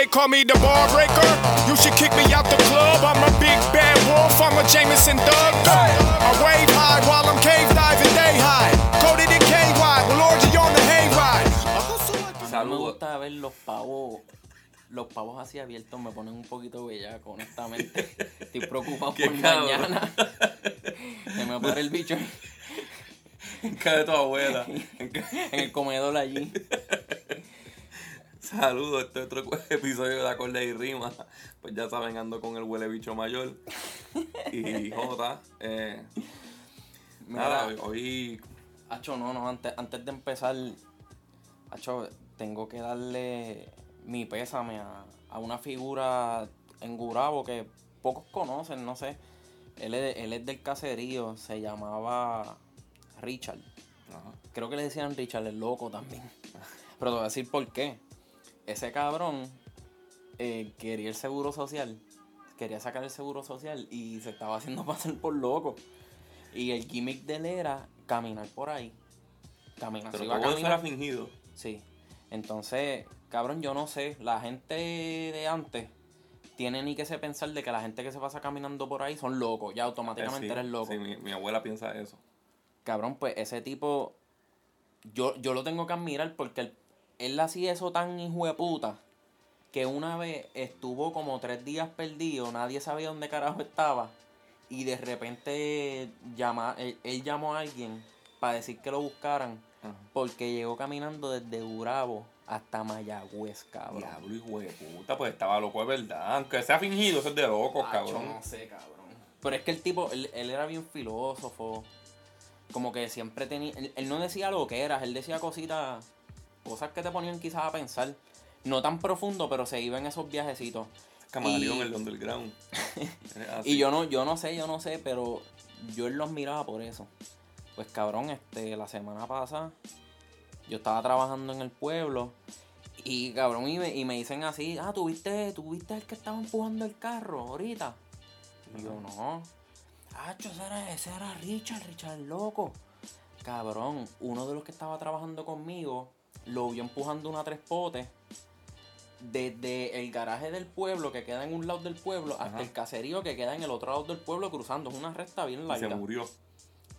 They call me the ball breaker. You should kick me out the club. I'm a big bad wolf. I'm a Jameson Doug. I wave high while I'm cave diving day high. Coded in KY. Will orgy on the hayride. Me gusta ver los pavos. Los pavos así abiertos me ponen un poquito bellaco, honestamente. Estoy preocupado por cabrón. mañana. Se me pare el bicho En casa de tu abuela. En el comedor allí. Saludos, este es otro episodio de Acorde y Rima. Pues ya saben, ando con el huele bicho mayor. Y Jota. Eh, nada, Mira, hoy. Acho, no, no, antes, antes de empezar, Acho, tengo que darle mi pésame a, a una figura en Gurabo que pocos conocen, no sé. Él es, él es del caserío, se llamaba Richard. Ajá. Creo que le decían Richard el loco también. Pero te voy a decir por qué. Ese cabrón eh, quería el seguro social. Quería sacar el seguro social y se estaba haciendo pasar por loco. Y el gimmick de él era caminar por ahí. Caminar. Pero se iba a todo eso era fingido. Sí. Entonces, cabrón, yo no sé. La gente de antes tiene ni que se pensar de que la gente que se pasa caminando por ahí son locos. Ya automáticamente Eh, sí, eres loco. Sí, mi, mi abuela piensa eso. Cabrón, pues ese tipo, yo, yo lo tengo que admirar porque él, él hacía eso tan hijo de puta que una vez estuvo como tres días perdido, nadie sabía dónde carajo estaba y de repente llama, él, él llamó a alguien para decir que lo buscaran Ajá. porque llegó caminando desde Urabo hasta Mayagüez, cabrón. Diablo, hijo de puta, pues estaba loco, es verdad. Aunque sea fingido, eso es de locos, cabrón. no sé, cabrón. Pero es que el tipo, él, él era bien filósofo. Como que siempre tenía. Él, él no decía lo que era, él decía cositas. Cosas que te ponían quizás a pensar. No tan profundo, pero se iba en esos viajecitos. Camaleón, Y- el underground. Y yo no, yo no sé, yo no sé, pero yo él lo admiraba por eso. Pues cabrón, este, la semana pasada, yo estaba trabajando en el pueblo. Y cabrón, y me, y me dicen así, ah, ¿tuviste, ¿tuviste el que estaba empujando el carro ahorita? Y yo, no. Ah, ese era, ese era Richard, Richard loco. Cabrón, uno de los que estaba trabajando conmigo lo vio empujando una tres potes desde el garaje del pueblo que queda en un lado del pueblo hasta el caserío que queda en el otro lado del pueblo cruzando. Es una recta bien Y se larga. murió.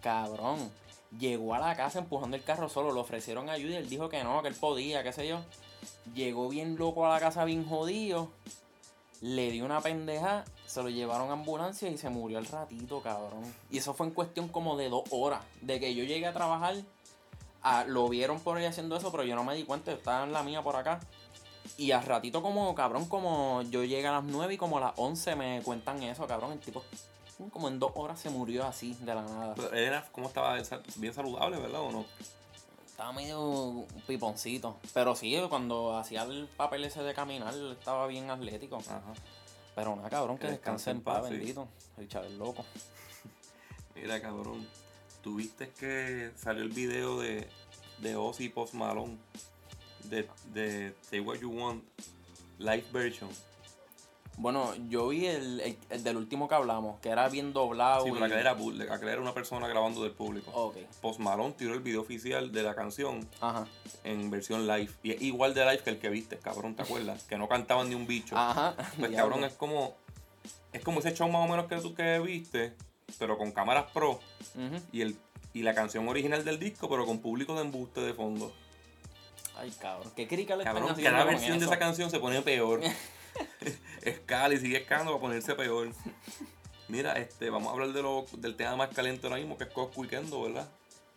Cabrón. Llegó a la casa empujando el carro solo. Le ofrecieron ayuda y él dijo que no, que él podía, qué sé yo. Llegó bien loco a la casa, bien jodido. Le dio una pendeja. Se lo llevaron a ambulancia y se murió al ratito, cabrón. Y eso fue en cuestión como de dos horas. De que yo llegué a trabajar. Ah, lo vieron por ahí haciendo eso, pero yo no me di cuenta. yo Estaba en la mía por acá. Y al ratito como, cabrón, como yo llegué a las 9 y como a las 11 me cuentan eso, cabrón. El tipo como en dos horas se murió así, de la nada. Pero él era, ¿cómo estaba? Bien saludable, ¿verdad? ¿O no? Estaba medio piponcito. Pero sí, cuando hacía el papel ese de caminar, estaba bien atlético. Ajá. Pero nada, cabrón, que descanse descanse en paz, paz, sí. bendito. El chaval loco. Mira, cabrón. ¿Tuviste que salió el video de, de Ozzy Post Malone? De, de Say What You Want Live Version. Bueno, yo vi el, el- el del último que hablamos, que era bien doblado. Sí, y- pero aquel era bootleg, aquel era una persona grabando del público. Ok, Post Malone tiró el video oficial de la canción ajá. en versión live. Y es igual de live que el que viste, cabrón, ¿te acuerdas? Que no cantaban ni un bicho. Ajá. Pues cabrón, es como. Es como ese show más o menos que tú que viste, pero con cámaras pro. Y el y la canción original del disco, pero con público de embuste de fondo. Ay, cabrón. ¿Qué crica le Cabrón, cada versión de esa canción se pone peor. Escala y sigue escalando para ponerse peor. Mira, este, vamos a hablar de lo, del tema más caliente ahora mismo, que es Cosco Weekendo, ¿verdad?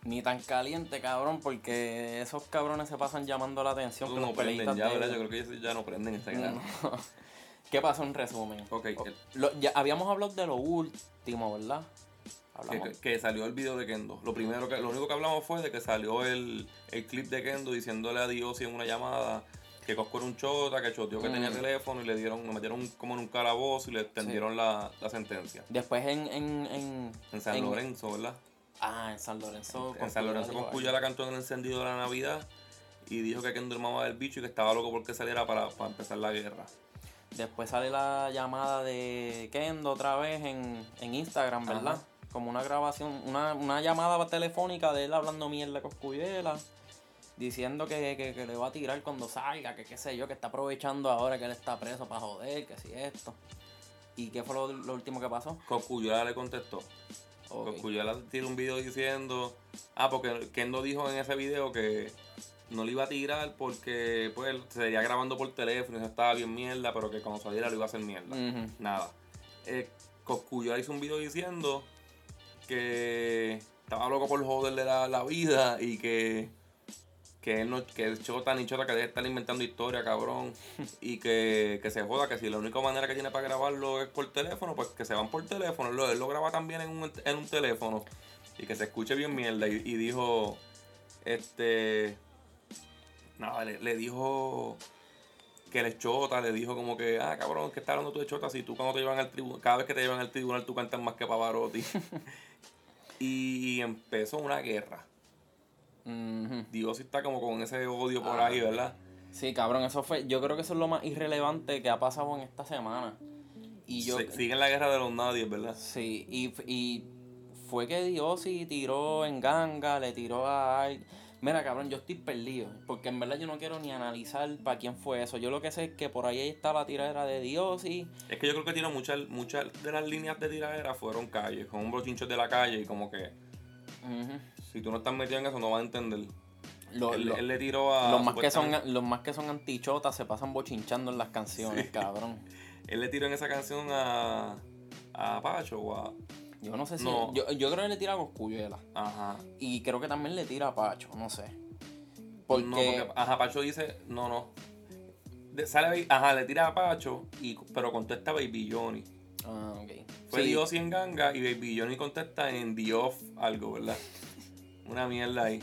Ni tan caliente, cabrón, porque esos cabrones se pasan llamando la atención. Tú que no los prenden ya, de- ¿verdad? Yo creo que ellos ya no prenden grano. No. ¿Qué pasó en resumen? Ok, lo- ya habíamos hablado de lo último, ¿verdad? Que, salió el video de Kendo. Lo primero que, lo único que hablamos fue de que salió el, el clip de Kendo diciéndole a Dios en una llamada que Cosco era un chota, que choteó que Mm. tenía teléfono y le dieron, lo metieron como en un calabozo y le extendieron la, la sentencia. Después en, en, en, En San Lorenzo, ¿verdad? Ah, en San Lorenzo. En San Lorenzo con Coscuya la cantó en el encendido de la Navidad y dijo que Kendo hermaba del bicho y que estaba loco porque saliera para, para empezar la guerra. Después sale la llamada de Kendo otra vez en, en Instagram, ¿verdad? Ajá. Como una grabación, una, una llamada telefónica de él hablando mierda con Cuyela. diciendo que, que, que le va a tirar cuando salga, que qué sé yo, que está aprovechando ahora que él está preso para joder, que si esto. ¿Y qué fue lo, lo último que pasó? Cosculluela le contestó. Ok. Cosculluela tiró un video diciendo. Ah, porque Kendo dijo en ese video que no le iba a tirar porque pues se sería grabando por teléfono y eso estaba bien mierda, pero que cuando saliera lo iba a hacer mierda. Nada. Eh, Cosculluela hizo un video diciendo que estaba loco por joderle la, la vida y que que él no, que es chota ni chota que deje de estar inventando historia, cabrón. Y que, que se joda, que si la única manera que tiene para grabarlo es por teléfono, pues que se van por teléfono. Él lo, él lo graba también en un, en un teléfono. Y que se escuche bien mierda. Y, y dijo, este... Nada, le, le dijo que es chota, le dijo como que, ah, cabrón, que está hablando tú de chota si tú cuando te llevan al tribunal, cada vez que te llevan al tribunal tú cantas más que Pavarotti. y empezó una guerra. Ujú. Dios está como con ese odio por Ah. ahí, ¿verdad? Sí, cabrón, eso fue. Yo creo que eso es lo más irrelevante que ha pasado en esta semana. Y yo. Se- sigue en la guerra de los nadies, ¿verdad? Sí, y, y fue que Diosi tiró en ganga, le tiró a. Mira, cabrón, yo estoy perdido. Porque en verdad yo no quiero ni analizar para quién fue eso. Yo lo que sé es que por ahí está la tiradera de Diosi. Es que yo creo que tiene muchas muchas de las líneas de tiradera fueron calles, con un bochinchos de la calle y como que si tú no estás metido en eso no vas a entender. Lo- él, lo- él le tiró a los, más que son, los más que son antichotas se pasan bochinchando en las canciones, Sí. cabrón. él le tiró en esa canción a a Pacho o a Yo no sé si. No. Yo, yo creo que le tira a Coscuyuela. ajá. Y creo que también le tira a Pacho, no sé. Porque. No, porque ajá, Pacho dice, no, no. De- sale ajá, le tira a Pacho y pero contesta Baby Johnny. Ah, ok. Fue Sí, Dios y en ganga y Baby Johnny contesta en The Off algo, ¿verdad? Una mierda ahí.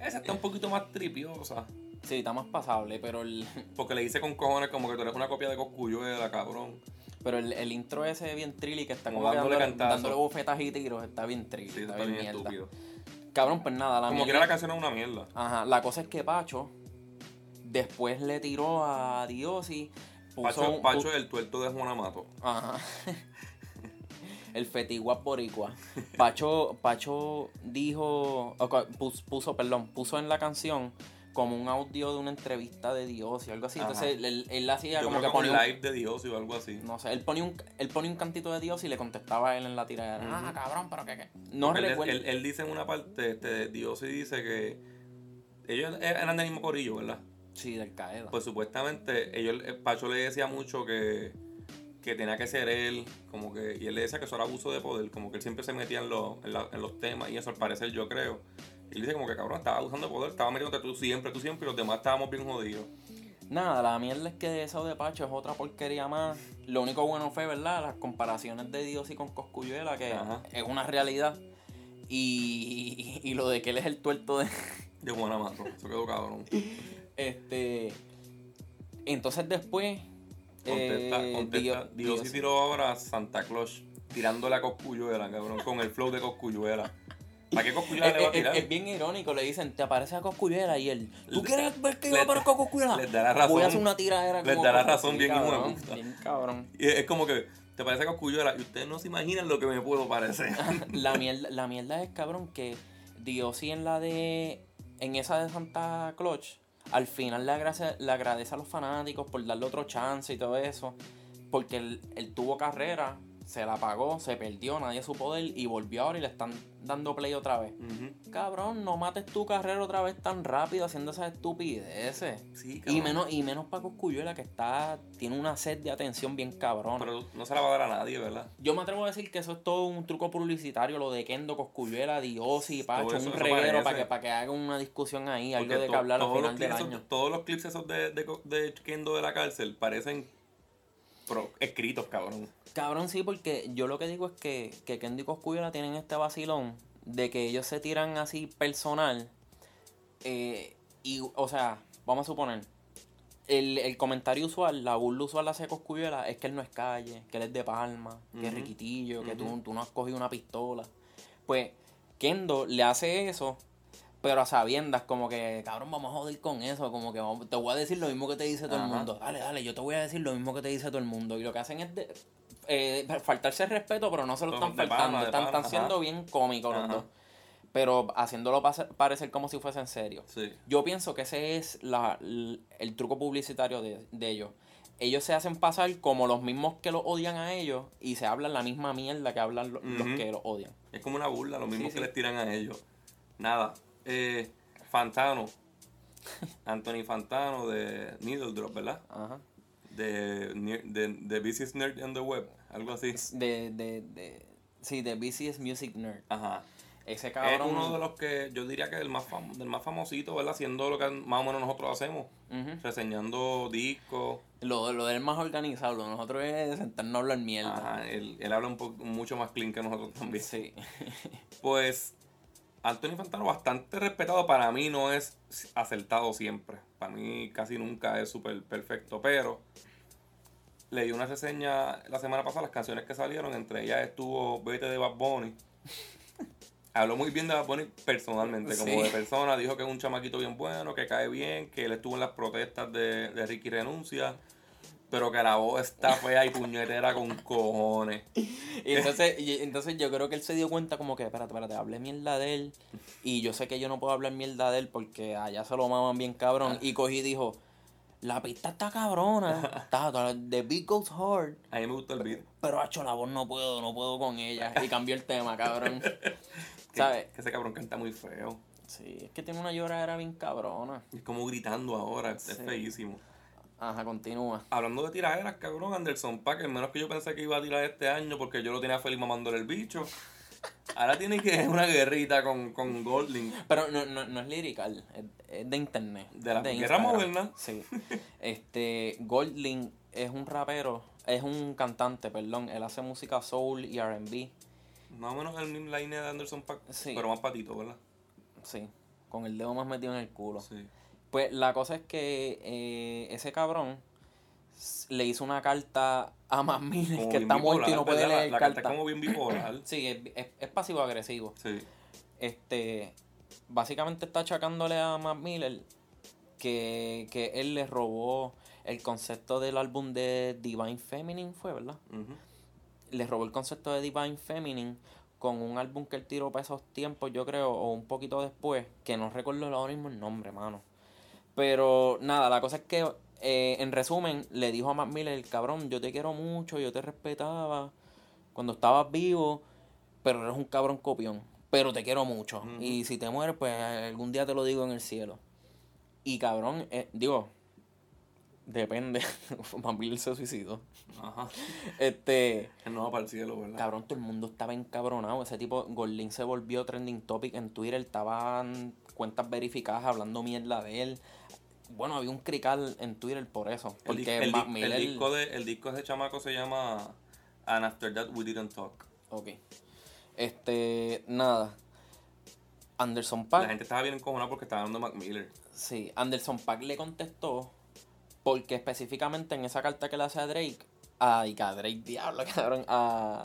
Esa está un poquito más tripiosa. Sí, está más pasable, pero el, Porque le dice con cojones como que tú eres una copia de Coscuyuela, cabrón. Pero el, el intro ese bien trilly que está Como dándole dándole, dándole bofetas y tiros, está bien trilly, Sí, está está bien estúpido. Cabrón, pues nada, la Como quiera la canción es una mierda. Ajá, la cosa es que Pacho después le tiró a Diosi, puso Pacho, un- Pacho es el tuerto de Juana Mato. Ajá. El fetiguap boricua. Pacho, Pacho dijo, puso, perdón, puso en la canción como un audio de una entrevista de Dios y algo así. Ajá. Entonces él, él hacía Yo como creo que que ponía un, live de Dios o algo así. no sé, él ponía un, él ponía un cantito de Dios y le contestaba a él en la tiradera. Ujú. Ah, cabrón, pero que qué. No él, recuerdo. él- él dice en una parte, este, Dios sí dice que ellos eran del mismo corillo, ¿verdad? Sí, del Qaeda. Pues supuestamente ellos, el Pacho le decía mucho que, que tenía que ser él, como que, y él le decía que eso era abuso de poder, como que él siempre se metía en, los- en, la- en los temas y eso al parecer yo creo. Y él dice como que cabrón, estaba abusando de poder, estaba metiéndote tú siempre, tú siempre, y los demás estábamos bien jodidos. Nada, la mierda es que eso de Pacho es otra porquería más. Lo único bueno fue, ¿verdad? Las comparaciones de Dios y con Coscuyuela, que Ajá. es una realidad. Y, y lo de que él es el tuerto de. De buena mato, eso quedó cabrón. Este. Entonces después. Contesta, eh, contesta. Dios- Dios- tiró ahora a Santa Claus, tirándole a Coscuyuela, cabrón, con el flow de Coscuyuela. ¿Para qué Coscuyuela le va a tirar? es bien irónico, le dicen, te aparece a Coscuyuela y él, ¿tú quieres ver que yo aparezco a Coscuyuela? les da la razón. Voy a hacer una tiradera Les como da la Coscu- razón bien cabrón. Bien cabrón. Y es como que te parece Coscuyuela y ustedes no se imaginan lo que me puedo parecer. la mierda, la mierda es cabrón que Dios sí en la de. En esa de Santa Claus, al final le agradece, le agradece a los fanáticos por darle otro chance y todo eso. Porque él, él tuvo carrera, se la pagó, se perdió, nadie supo de él y volvió ahora y le están dando play otra vez. Cabrón, no mates tu carrera otra vez tan rápido haciendo esas estupideces. Sí, Y menos, y menos para Coscuyuela que está, tiene una sed de atención bien cabrón. Pero no se la va a dar a nadie, ¿verdad? Yo me atrevo a decir que eso es todo un truco publicitario, lo de Kendo, Coscuyuela, Diosi, Pacho, eso- un reguero para que, para que hagan una discusión ahí, algo de que hablar al final del esos- año. todos los clips esos de, de, de Kendo de la cárcel parecen pro- escritos, cabrón. Cabrón, sí, porque yo lo que digo es que, que Kendo y Coscuyuela tienen este vacilón de que ellos se tiran así personal. eh, y, o sea, vamos a suponer, el, el comentario usual, la burla usual hacia Coscuyuela es que él no es calle, que él es de Palma, que es riquitillo, que tú, tú no has cogido una pistola. Pues Kendo le hace eso, pero a sabiendas, como que, cabrón, vamos a joder con eso, como que vamos- te voy a decir lo mismo que te dice todo el mundo. Dale, dale, yo te voy a decir lo mismo que te dice todo el mundo. Y lo que hacen es de- eh, faltarse el respeto, pero no se lo están faltando, están, están siendo ajá. bien cómicos los dos. pero haciéndolo parecer como si fuese en serio. Sí. Yo pienso que ese es la, el truco publicitario de, de ellos. Ellos se hacen pasar como los mismos que los odian a ellos y se hablan la misma mierda que hablan lo- los que los odian. Es como una burla, lo mismo Sí, que sí. les tiran a ellos. Nada. Eh, Fantano. Anthony Fantano de Needle Drop, ¿verdad? Ajá. De, de, de Busiest Nerd on the Web, algo así. De, de, de, sí, de BCS Music Nerd. Ajá. Ese Es cabrón. uno de los que yo diría que el más fam- del más famosito, ¿verdad? Haciendo lo que más o menos nosotros hacemos. Reseñando discos. Lo, lo del más organizado, lo de nosotros es sentarnos a hablar mierda. Ajá. Él, él habla un poco mucho más clean que nosotros también. Sí. Pues Anthony Fantano bastante respetado para mí no es acertado siempre. Para mí casi nunca es súper perfecto, pero le di una reseña la semana pasada las canciones que salieron, entre ellas estuvo Vete de Bad Bunny. Habló muy bien de Bad Bunny personalmente, como Sí. de persona, dijo que es un chamaquito bien bueno, que cae bien, que él estuvo en las protestas de, de Ricky Renuncia, pero que la voz está fea y puñetera con cojones. Y entonces, y entonces yo creo que él se dio cuenta como que, espérate, espérate, hablé mierda de él. Y yo sé que yo no puedo hablar mierda de él porque allá se lo maman bien cabrón. Y cogí y dijo, la pista está cabrona. Está, the beat goes hard. A mí me gustó el beat. Pero hacho la voz no puedo, no puedo con ella. Y cambió el tema, cabrón. Que, ¿Sabes? que ese cabrón canta muy feo. Sí, es que tiene una lloradera bien cabrona. Es como gritando ahora, es feísimo. Ajá, continúa. Hablando de tiraderas, cabrón, Anderson Paak, el menos que yo pensé que iba a tirar este año porque yo lo tenía feliz mamándole el bicho. Ahora tiene que una guerrita con, con Golding. Pero no, no, no es lirical, es, de internet. De la de guerra moderna. Sí. Este, Goldlink es un rapero, es un cantante, perdón. Él hace música soul y RB. Más o menos el mismo line de Anderson Paak, Sí. pero más patito, ¿verdad? Sí, con el dedo más metido en el culo. Sí. Pues la cosa es que eh, ese cabrón le hizo una carta a Como que está muerto y no puede ¿verdad? La- leer La, carta carta. como bien bipolar. Sí, es, es, es pasivo-agresivo. Sí. Este, básicamente está achacándole a Matt Miller que, que él le robó el concepto del álbum de Divine Feminine, fue, ¿verdad? Le robó el concepto de Divine Feminine con un álbum que él tiró para esos tiempos, yo creo, o un poquito después, que no recuerdo ahora mismo el nombre, mano. Pero nada, la cosa es que, eh, en resumen, le dijo a Matt Miller, cabrón, yo te quiero mucho, yo te respetaba cuando estabas vivo, pero eres un cabrón copión, pero te quiero mucho. Y si te mueres, pues algún día te lo digo en el cielo. Y cabrón, eh, digo, depende, Matt Miller se suicidó. Ajá. Este... No para el cielo, ¿verdad? Cabrón, todo el mundo estaba encabronado. Ese tipo, Gorlin se volvió trending topic en Twitter. Estaban cuentas verificadas hablando mierda de él. Bueno, había un crical en Twitter por eso. El, Porque el di- Mac el disco de, el disco de ese chamaco se llama And After That We Didn't Talk. Ok. Este, nada. Anderson La Pack. gente estaba bien encojonada porque estaba hablando de Mac Miller. Sí, Anderson Pack le contestó. Porque específicamente en esa carta que le hace a Drake. Ay, que a Drake, diablo, cabrón. A.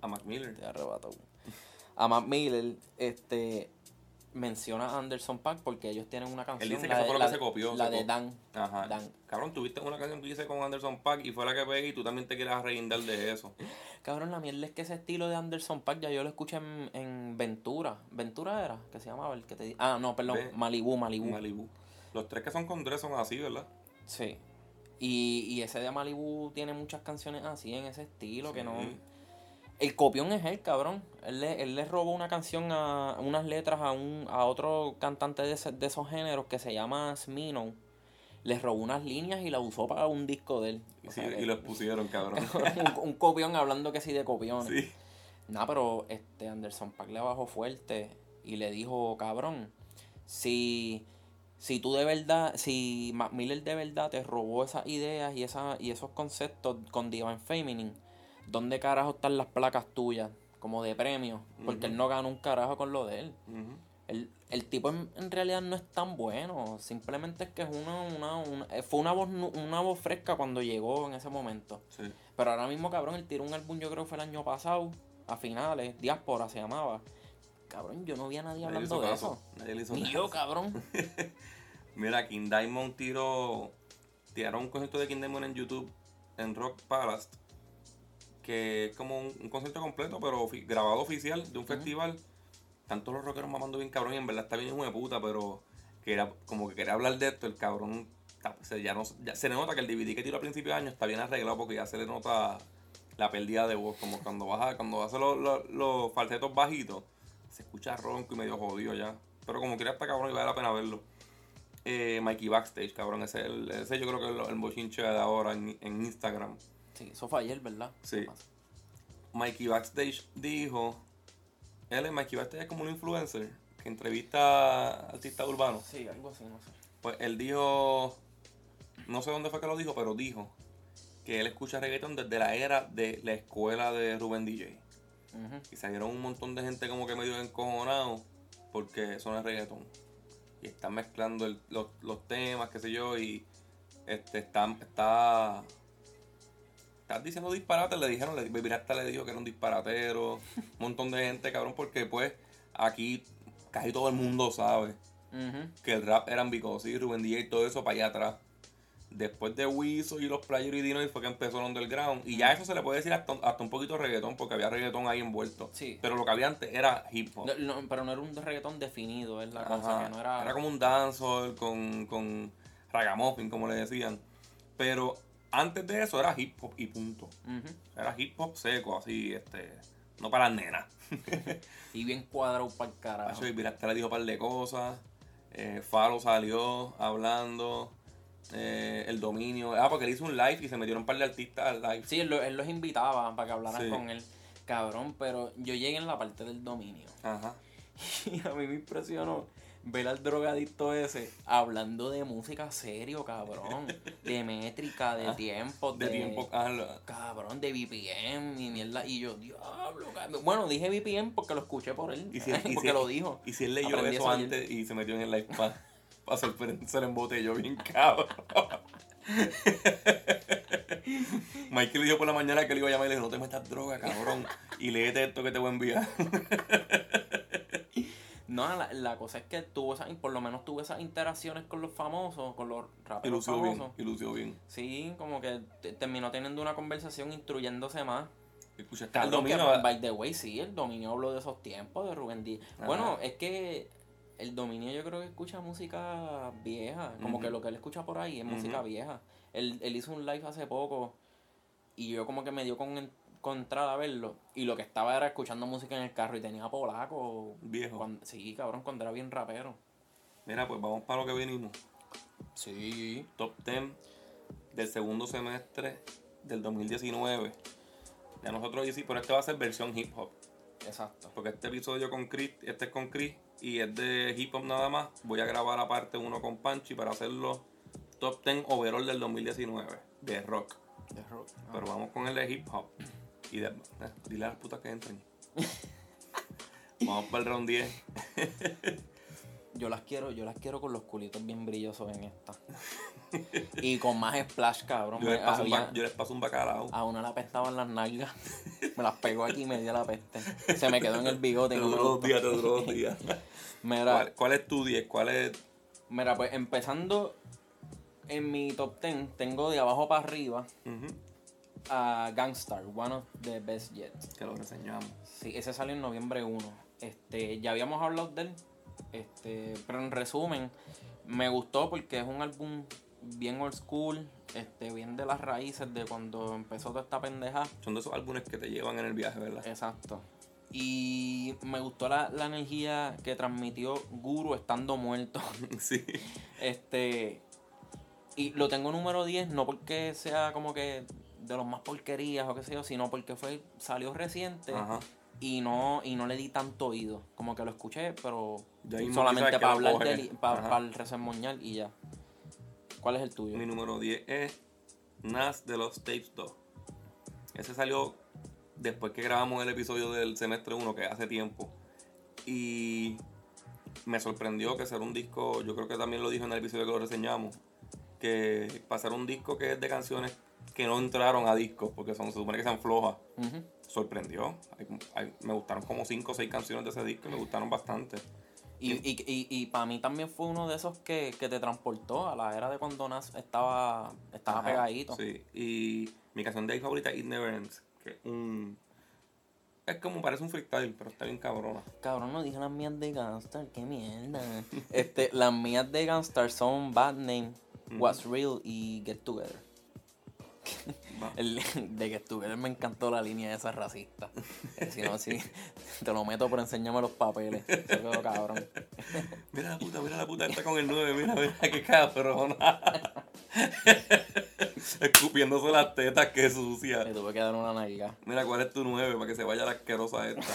A Mac Miller. Te arrebató. A Matt Miller, este menciona a Anderson Pack porque ellos tienen una canción. Él dice que la eso de- fue lo que se copió, La se de Dan. Ajá. Dan. Cabrón, tuviste una canción que hice con Anderson Pack y fue la que pegué y tú también te quieras reindar de eso. Cabrón, la mierda es que ese estilo de Anderson Pack ya yo lo escuché en, en Ventura. ¿Ventura era? Que se llamaba el que te Ah, no, perdón. Malibu, Malibu. Malibu. Los tres que son con Dre son así, ¿verdad? Sí. Y, y ese de Malibu tiene muchas canciones así en ese estilo que no. El copión es él, cabrón. Él le, él le robó una canción a unas letras a un a otro cantante de, ese- de esos géneros que se llama Smino. Le robó unas líneas y la usó para un disco de él. O sí, que- y los pusieron, cabrón. un, un copión hablando que sí de copiones. sí. Nah, pero este Anderson Paak le bajó fuerte y le dijo, cabrón, si, si tú de verdad, si Mac Miller de verdad te robó esas ideas y, esa, y esos conceptos con Divine Feminine, ¿dónde carajo están las placas tuyas? Como de premio, porque él no ganó un carajo con lo de él. El, el tipo en, en realidad no es tan bueno, simplemente es que es una, una, una- eh, fue una voz, una voz fresca cuando llegó en ese momento. Sí. Pero ahora mismo, cabrón, él tiró un álbum, yo creo que fue el año pasado, a finales, Diáspora se llamaba. Cabrón, yo no vi a nadie hablando de eso. Nadie le hizo Ni caso. yo, cabrón. Mira, King Diamond tiró. Tiraron un concierto de King Diamond en YouTube, en Rock Palace, que es como un, un concierto completo, pero ofi- grabado oficial de un festival. tanto los rockeros mamando bien cabrón y en verdad está bien hijo de puta, pero que era como que quería hablar de esto, el cabrón ya no, ya se le nota que el DVD que tiró a principio de año está bien arreglado porque ya se le nota la pérdida de voz, como cuando baja, cuando hace los, los, los falsetos bajitos, se escucha ronco y medio jodido ya. Pero como quiera está cabrón y vale la pena verlo. Eh, Mikey Backstage, cabrón, ese, es el, ese yo creo que es el, el bochinche de ahora en, en Instagram. Sí, eso fue ayer, ¿verdad? Sí. Mikey Backstage dijo, él es Mikey Backstage es como un influencer que entrevista a artistas urbanos. Sí, algo así, no sé. Pues él dijo, no sé dónde fue que lo dijo, pero dijo que él escucha reggaeton desde la era de la escuela de Rubén DJ. Y salieron un montón de gente como que medio encojonado porque eso no es reggaeton. Y están mezclando el- los, los temas, qué sé yo, y este está, está, estás diciendo disparates, le dijeron, le, le dijo que era un disparatero, un montón de gente, cabrón, porque pues aquí casi todo el mundo sabe que el rap eran Bicosí, Rubén DJ y todo eso para allá atrás. Después de Wiso y los Player y Dino fue que empezó el underground. Y ya eso se le puede decir hasta, hasta un poquito reggaetón, porque había reggaetón ahí envuelto. Sí. Pero lo que había antes era hip hop. No, no, pero no era un reggaetón definido, es la cosa, Ajá. que no era... Era como un dancehall con, con ragamuffin, como le decían. Pero antes de eso era hip hop y punto. Ujú. Era hip hop seco, así, este. No para las nenas. Y bien cuadrado para el carajo. Pacho, y Virasta le dijo un par de cosas. Eh, Falo salió hablando. Eh, el dominio. Ah, porque él hizo un live y se metieron un par de artistas al live. Sí, él, lo- él los invitaba para que hablaran Sí. con él. Cabrón, pero yo llegué en la parte del dominio. Ajá. Y a mí me impresionó ver al drogadicto ese hablando de música serio, cabrón. De métrica, de Ah, tiempo, De tiempo. ah, Cabrón, de VPN y mierda. Y yo, diablo, cabrón. Bueno, dije VPN porque lo escuché por él. Y si, y porque si- lo dijo. Y si él leyó Aprendí eso antes y se metió en el live para sorprender, se le embotelló bien cabrón. Michael le dijo por la mañana que le iba a llamar y le dijo, no te metas droga, cabrón. Y léete esto que te voy a enviar. No, la, la cosa es que tuvo esas, por lo menos tuvo esas interacciones con los famosos, con los Y raperos bien, famosos. y lució bien. Sí, como que te- terminó teniendo una conversación instruyéndose más. Escuchaste el Cabrón, que, dominio. by the way, sí, el dominio habló de esos tiempos de Rubén Díaz. Ajá. Bueno, es que el dominio yo creo que escucha música vieja. Como que lo que él escucha por ahí es música vieja. Él, él hizo un live hace poco y yo como que me dio con, con entrada a verlo. Y lo que estaba era escuchando música en el carro y tenía polaco. Viejo. Cuando- sí, cabrón, cuando era bien rapero. Mira, pues vamos para lo que vinimos. Sí. Top 10 del segundo semestre del 2019. Ya nosotros hicimos, pero este va a ser versión hip hop. Exacto. Porque este episodio con Chris, este es con Chris y es de hip hop nada más. Voy a grabar aparte uno con Panchi para hacerlo top 10 overall del 2019 de rock. De rock. Pero vamos con el de hip hop. Y de, eh, dile a las putas que entren. vamos para el round 10. Yo las quiero, yo las quiero con los culitos bien brillosos en esta. y con más splash, cabrón. Yo les paso, un, había- yo les paso un bacalao. A una le apestaban las nalgas. Me las pegó aquí y me dio la peste. Se me quedó en el bigote. Te duró dos días, te duró dos días. Mira, ¿Cuál, cuál es tu 10? ¿Cuál es? mira, pues empezando en mi top 10, tengo de abajo para arriba a Gangstar, One of the Best Yet. Que lo reseñamos. Sí, ese salió en noviembre 1. Este, ya habíamos hablado de él. Este, pero en resumen, me gustó porque es un álbum bien old school, este, bien de las raíces de cuando empezó toda esta pendeja. Son de esos álbumes que te llevan en el viaje, ¿verdad? Exacto. Y me gustó la, la energía que transmitió Guru estando muerto. sí. Este. Y lo tengo número 10, no porque sea como que de los más porquerías o qué sé yo, sino porque fue salió reciente Ajá. y no y no le di tanto oído. Como que lo escuché, pero solamente para hablar coges. de él, para, Ajá. el resermoñal y ya. ¿Cuál es el tuyo? Mi número 10 es Nas de los Tapes 2. Ese salió después que grabamos el episodio del semestre 1, que hace tiempo. Y me sorprendió que ser un disco, yo creo que también lo dijo en el episodio que lo reseñamos, que pasar un disco que es de canciones que no entraron a discos, porque son, se supone que sean flojas, sorprendió. Hay- hay- me gustaron como 5 o 6 canciones de ese disco, me gustaron bastante. Y, y, y, y para mí también fue uno de esos que, que te transportó a la era de cuando Nas estaba, estaba Ajá, pegadito. Sí, y mi canción de ahí favorita, It Never Ends, que es un, Es como parece un freestyle, pero está bien cabrona. Cabrón, no dije las mías de Gunstar, qué mierda. este, las mías de Gunstar son Bad Name, What's Real y Get Together. El de Get Together me encantó la línea esa racista. Si no, sí, te lo meto por enseñarme los papeles. Se quedó cabrón. Mira la puta, mira la puta, está con el 9, mira, mira qué cabrona. Escupiéndose las tetas, qué sucia. Le tuve que dar una nalga. Mira, ¿cuál es tu 9 para que se vaya la asquerosa esta?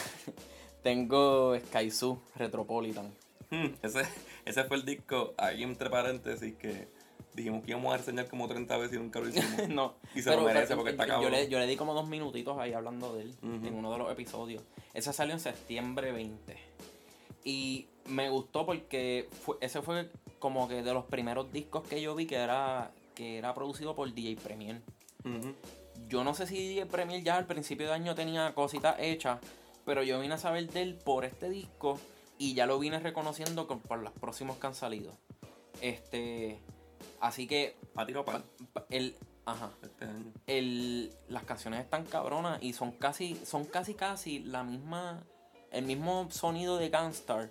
Tengo Sky Zoo Retropolitan. Hmm, ese, ese fue el disco, ahí entre paréntesis, que dijimos que íbamos a reseñar como 30 veces y nunca lo hicimos. no, Y se lo merece porque está yo, cabrón. le, yo le di como dos minutitos ahí hablando de él en uno de los episodios. Ese salió en septiembre 20. Y me gustó porque fue- ese fue como que de los primeros discos que yo vi que era, que era producido por DJ Premier. Yo no sé si DJ Premier ya al principio de año tenía cositas hechas, pero yo vine a saber de él por este disco y ya lo vine reconociendo con- por los próximos que han salido. Este, así que Ha tirado par pa- el, ajá, este año. el, las canciones están cabronas y son casi, son casi casi la misma, el mismo sonido de Gunstar,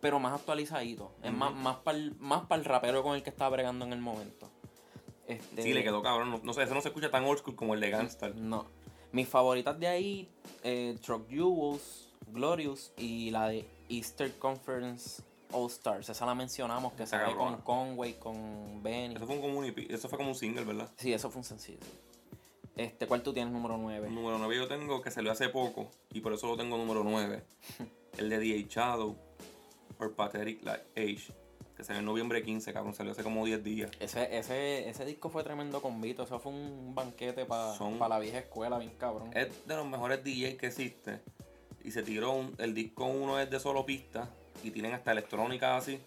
pero más actualizadito. Es más, más para el, más pa'l rapero con el que estaba bregando en el momento. Este, Sí, le quedó cabrón. No, no sé, ese no se escucha tan old school como el de Gangstar. No. Mis favoritas de ahí, eh, Truck Jewels, Glorious y la de Easter Conference All Stars. Esa la mencionamos, que sale con Conway, con Benny. Eso fue como un, EP eso fue como un single, ¿verdad? Sí, eso fue un sencillo. Este, ¿cuál tú tienes número 9? Número 9 yo tengo que salió hace poco y por eso lo tengo número 9. el de The Shadow or Pathetic Like Age. Que salió en noviembre 15, cabrón. Salió hace como 10 días. Ese, ese, ese disco fue tremendo convito. Eso fue un banquete para Son- la vieja escuela, bien cabrón. Es de los mejores DJs que existe. Y se tiró un- el disco 1 es de solo pistas y tienen hasta electrónica así.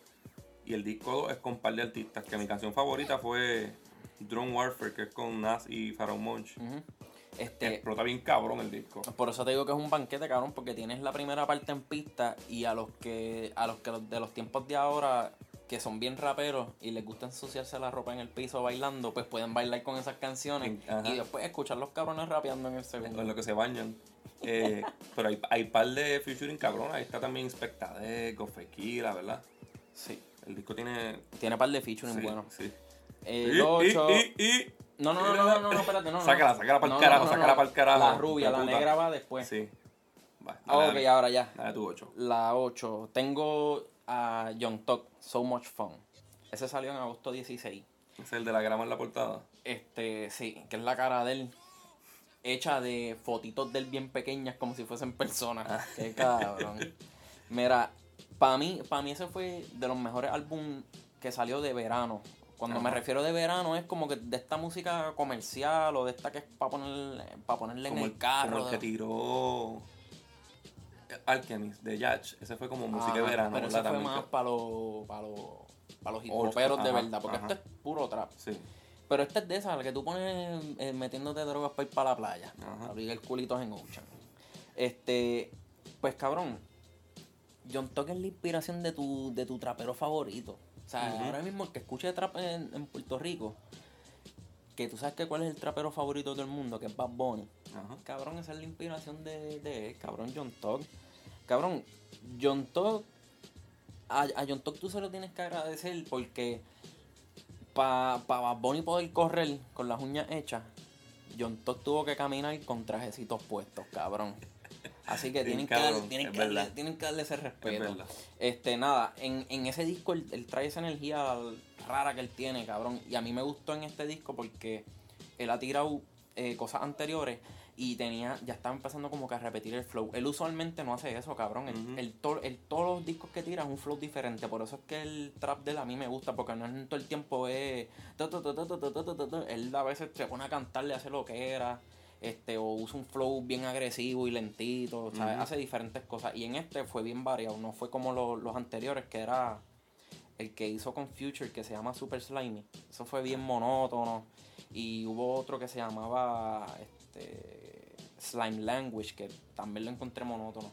Y el disco 2 es con un par de artistas. Que mi canción favorita fue Drone Warfare, que es con Nas y Pharaoh Monch. Este, Explota bien cabrón el disco. Por eso te digo que es un banquete, cabrón, porque tienes la primera parte en pista y a los que a los que de los tiempos de ahora que son bien raperos y les gusta ensuciarse la ropa en el piso bailando, pues pueden bailar con esas canciones Ajá. y después escuchar los cabrones rapeando en el en segundo. lo que se bañan. Eh, pero hay, hay par de featuring cabrón. Ahí está también Inspectade, Gofequila, ¿verdad? Sí. El disco tiene. Tiene par de featuring sí, buenos. sí. El Y- 8 y- y- y- No, no, no, no, no, no, no, espérate, no. no. Sácala, sácala No, no, carajo, no, sácala no. pa'l carajo, La rubia, la negra va después. Sí. Va, Ah, dale, ok, dale. ahora ya. Dale tu 8. La 8. Tengo a Young Talk, So Much Fun. Ese salió en agosto 16. Es el de la grama en la portada. Este, sí, que es la cara de él hecha de fotitos de él bien pequeñas como si fuesen personas. Ah. Qué cabrón. Mira, para mí, para mí ese fue de los mejores álbumes que salió de verano. Cuando me refiero de verano es como que de esta música comercial o de esta que es para poner, para ponerle en Como el, el, carro. como el que tiró Alchemist de Yatch. Ese fue como música de verano, Pero ¿verdad? ese fue más para los, para los, para los de verdad, porque ajá. esto es puro trap. Sí. Pero esta es de esas, la que tú pones eh, metiéndote drogas para ir para la playa. Ajá. Abrir el culito en Ocean. Este, pues cabrón, John Talk es la inspiración de tu, de tu trapero favorito. O sea, ahora mismo el que escuche trap en, en Puerto Rico, que tú sabes que cuál es el trapero favorito del mundo, que es Bad Bunny. Ajá. Cabrón, esa es la inspiración de, de él, cabrón, John Talk. Cabrón, John a, a John Talk tú se lo tienes que agradecer porque para pa Bad Bunny poder correr con las uñas hechas, John Talk tuvo que caminar con trajecitos puestos, cabrón. Así que tienen que, darle, tienen, que darle, tienen que darle ese Es respeto. Este, nada, en, en ese disco él, él trae esa energía rara que él tiene, cabrón. Y a mí me gustó en este disco porque él ha tirado eh, cosas anteriores y tenía ya estaba empezando como que a repetir el flow. Él usualmente no hace eso, cabrón. Él, uh -huh. todos los discos que tira es un flow diferente. Por eso es que el trap de él a mí me gusta, porque no es todo el tiempo es... Él a veces se pone a cantarle, hace lo que era. Este, o usa un flow bien agresivo y lentito, ¿sabes? Uh hace diferentes cosas. Y en este fue bien variado, no fue como lo, los anteriores, que era el que hizo con Future, que se llama Super Slimy. Eso fue bien ah. monótono. Y hubo otro que se llamaba este, Slime Language, que también lo encontré monótono.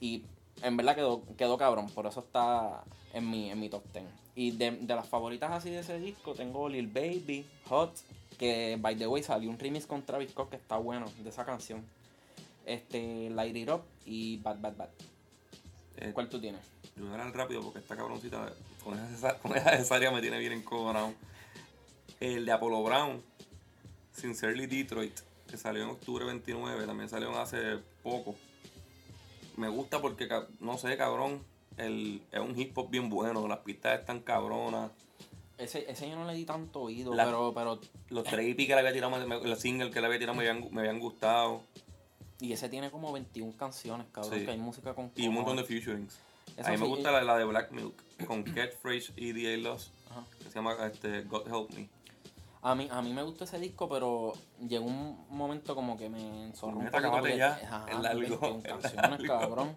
Y en verdad quedó, quedó cabrón, por eso está en mi, en mi top 10. Y de, de las favoritas así de ese disco, tengo Lil Baby, Hot, que by the way salió un remix con Travis Scott que está bueno de esa canción. este, Light It Up y Bad Bad Bad. Eh, ¿Cuál tú tienes? Yo voy a ganar rápido porque esta cabroncita con esa, con esa cesárea me tiene bien encojonado. El de Apollo Brown, Sincerely Detroit, que salió en octubre 29, también salió hace poco. Me gusta porque, no sé, cabrón, el, es un hip hop bien bueno, las pistas están cabronas. Ese, ese yo no le di tanto oído, La- pero, pero. Los tres EP que le había tirado, los singles que le había tirado me habían, me habían gustado. Y ese tiene como 21 canciones, cabrón, Sí. que hay música con. Y un montón de featurings. Eso a mí me gusta y- la, la de Black Milk, con Catphrase y D.A. Loss, Ajá. que se llama este, God Help Me. A mí, a mí me gustó ese disco, pero llegó un momento como que me enzorró un Neta, poquito. acábate porque- ya, Ajá, es largo, 21 es canciones, cabrón.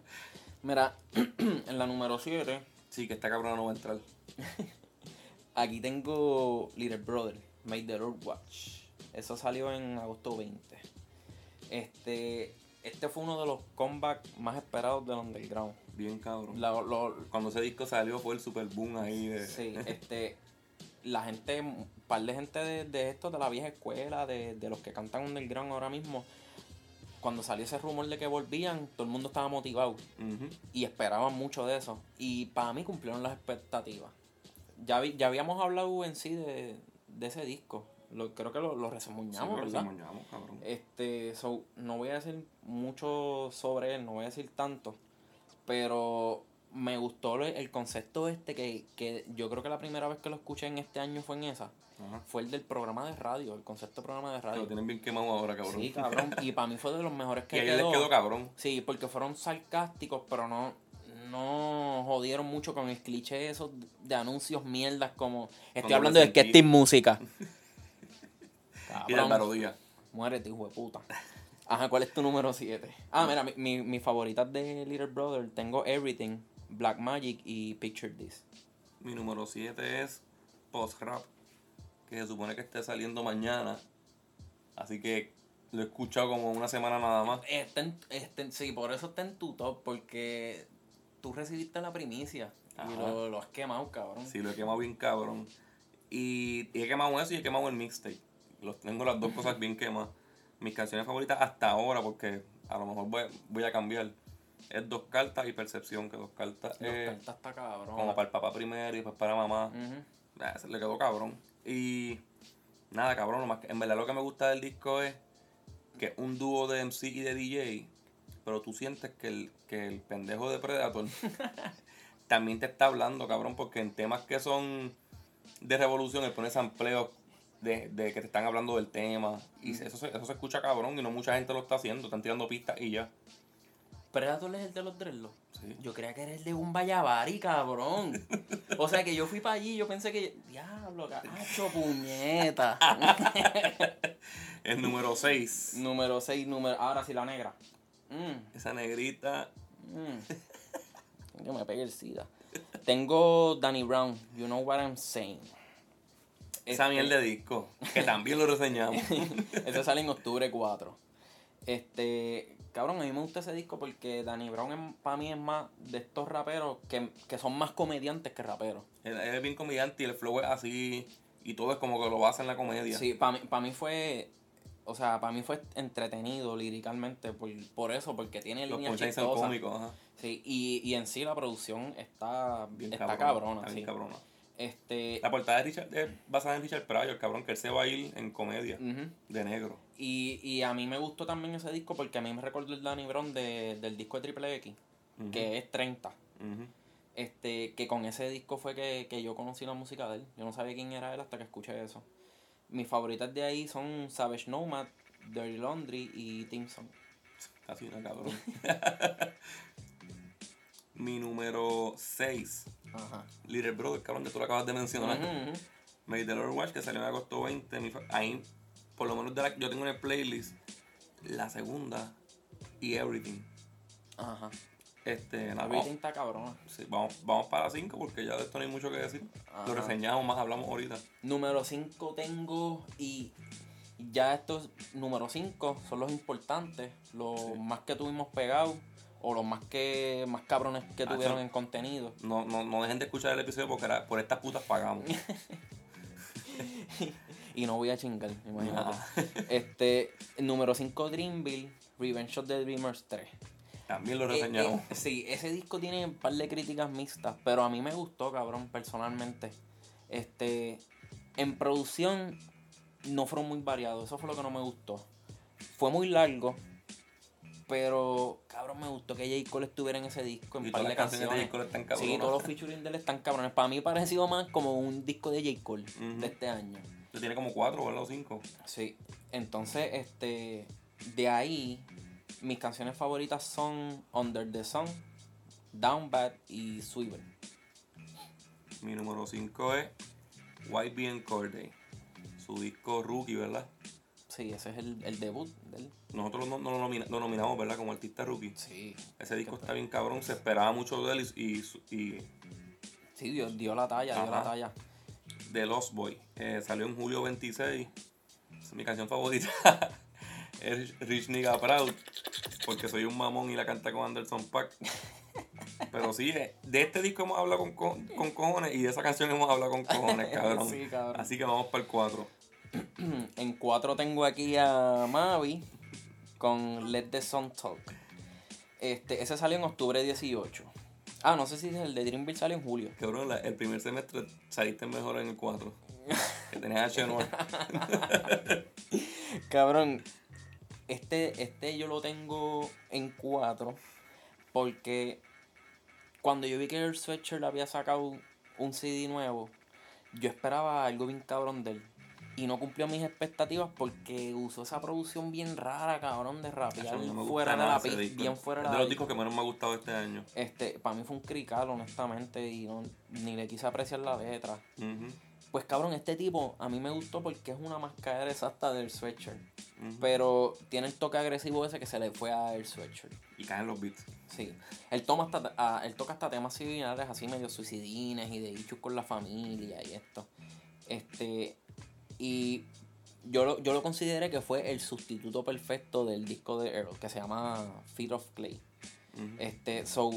Mira, en la número 7, Sí, que esta cabrona no va a entrar. aquí tengo Little Brother, Made the Lord Watch. Eso salió en agosto 20. Este, este fue uno de los comebacks más esperados del underground. Bien cabrón. La- lo- Cuando ese disco salió fue el super boom ahí de... Sí, este, la gente, un par de gente de, de estos, de la vieja escuela, de, de los que cantan underground ahora mismo, cuando salió ese rumor de que volvían, todo el mundo estaba motivado y esperaban mucho de eso. Y para mí cumplieron las expectativas. Ya, vi- ya habíamos hablado en sí de, de ese disco. Lo, creo que lo, lo Sí, resemuñamos, pero ¿verdad? cabrón. Este, so, no voy a decir mucho sobre él, no voy a decir tanto, pero me gustó lo- el concepto este que, que yo creo que la primera vez que lo escuché en este año fue en esa, Ajá. fue el del programa de radio, el concepto de programa de Lo radio. tienen bien quemado ahora, cabrón. Sí, cabrón, y para mí fue de los mejores y que a ellos les quedó cabrón. Sí, porque fueron sarcásticos, pero no no jodieron mucho con el cliché esos de anuncios mierdas como estoy hablando de. Sketty Música. Y de Cabrón. Álvaro Díaz. Muérete, hijo de puta. Ajá, ¿cuál es tu número 7? Ah, mira, mi, mi, mi favorita de Little Brother, tengo Everything, Black Magic y Picture This. Mi número 7 es Post Rap, que se supone que esté saliendo mañana. Así que lo he escuchado como una semana nada más. Está en- está en- sí, por eso está en tu top, porque tú recibiste la primicia y Ajá. lo, lo has quemado, cabrón. Sí, lo he quemado bien cabrón. Y, y he quemado eso y he quemado el mixtape. Los tengo las dos cosas bien quemadas. Mis canciones favoritas hasta ahora, porque a lo mejor voy, voy a cambiar. Es Dos Cartas y Percepción, que Dos Cartas es cartas está cabrón. como para el papá primero y después para mamá. Ah, se le quedó cabrón. Y nada, cabrón, que- en verdad lo que me gusta del disco es que es un dúo de MC y de DJ, pero tú sientes que el, que el pendejo de Predator también te está hablando, cabrón, porque en temas que son de revolución, él pone sampleos de, de que te están hablando del tema. Y eso, se- eso se escucha cabrón y no mucha gente lo está haciendo, están tirando pistas y ya. Predator es el de los dreadlocks. Sí. Yo creía que era el de un Vallavari, cabrón. O sea que yo fui para allí y yo pensé que. Diablo, cacho, puñeta. El número 6. número 6, número. Ahora sí, la negra. Mm, Esa negrita. mm. Que me pegue el SIDA. Tengo Danny Brown, You Know What I'm Saying. Esa Este- miel de disco. Que también lo reseñamos. Ese sale en octubre 4. Este, cabrón, a mí me gusta ese disco porque Danny Brown para mí es más de estos raperos que, que son más comediantes que raperos. Él él es bien comediante y el flow es así. Y todo es como que lo basa en la comedia. Sí, para mí, pa' mí fue, o sea, para mí fue entretenido líricamente por, por eso, porque tiene Los líneas chistosas. cómicos, ajá. Sí, y, y en sí la producción está, Bien está cabrona, cabrona, está sí. bien cabrona. Este, La portada de Richard es basada en Richard Pryor, cabrón, que él se va a ir en comedia. De negro. Y, y a mí me gustó también ese disco porque a mí me recordó el Danny Brown de, del disco de Triple X, que es 30. ujú. Este, que con ese disco fue que, que yo conocí la música de él. Yo no sabía quién era él hasta que escuché eso. Mis favoritas de ahí son Savage Nomad, Dirty Laundry y Team Song. Así una cabrón. Mi número 6. Ajá. Little Brother, cabrón, que tú lo acabas de mencionar. Ujú, ujú. Made the Lord Watch, que salió en agosto 20. mi ahí, por lo menos de la, yo tengo en el playlist la segunda y Everything. Ajá. Este, nada, Everything está cabrona. sí, vamos, vamos para la 5 porque ya de esto no hay mucho que decir. Ajá. Lo reseñamos más, hablamos ahorita. Número 5 tengo y ya estos número 5 son los importantes, los Sí. más que tuvimos pegados o los más que más cabrones que Ah, tuvieron sí. en contenido. No, no, no dejen de escuchar el episodio porque era- por estas putas pagamos. Y no voy a chingar, imagínate. Nah. Este, número 5 Dreamville, Revenge of the Dreamers 3. También lo Eh, reseñamos. eh, sí, ese disco tiene un par de críticas mixtas, pero a mí me gustó, cabrón, personalmente. Este, en producción no fueron muy variados, eso fue lo que no me gustó. Fue muy largo, pero cabrón, me gustó que J. Cole estuviera en ese disco en y par todas de las canciones de. J. Cole están Sí, cabronas. todos los featuring de él están cabrones. Para mí parecido más como un disco de J. Cole de este año. Tiene como cuatro, ¿verdad? O cinco. Sí. Entonces, este. De ahí, mis canciones favoritas son Under the Sun, Down Bad y Swivel. Mi número 5 es White Bean Corday. Su disco Rookie, ¿verdad? Sí, ese es el, el debut de él. Nosotros no, no lo, nomina- lo nominamos, ¿verdad? Como artista rookie. Sí. Ese disco está bien cabrón, se esperaba mucho de él y, y, Sí, dio, dio la talla, dio la talla. The Lost Boy. eh, salió en julio 26. Es mi canción favorita. es Rich Nigga Proud. Porque soy un mamón y la canta con Anderson Pack. Pero sí, eh, de este disco hemos hablado con, co- con cojones y de esa canción hemos hablado con cojones, cabrón. Sí, cabrón. Así que vamos para el 4. En cuatro tengo aquí a Mavi con Let the Sun Talk. Este, ese salió en octubre 18. Ah, no sé si el de Dreamville salió en julio. Cabrón, la- el primer semestre saliste mejor en el 4. Que tenías a Chenor. Cabrón, este, este yo lo tengo en cuatro porque cuando yo vi que el Sweatshirt había sacado un CD nuevo, yo esperaba algo bien cabrón de él. Y no cumplió mis expectativas porque usó esa producción bien rara, cabrón, de rapear no fuera de la pista, bien fuera de la de los discos que menos me ha gustado este año. Este, para mí fue un crical, honestamente, y no, ni le quise apreciar la letra. Pues cabrón, este tipo a mí me gustó porque es una máscara exacta del Sweatshirt. Pero tiene el toque agresivo ese que se le fue a el sweatshirt. Y caen los beats. Sí. Él, toma hasta, ah, él toca hasta temas similares así medio suicidines y de issues con la familia y esto. Este. Y yo lo, yo lo consideré que fue el sustituto perfecto del disco de Earl, que se llama Feet of Clay. Este, so,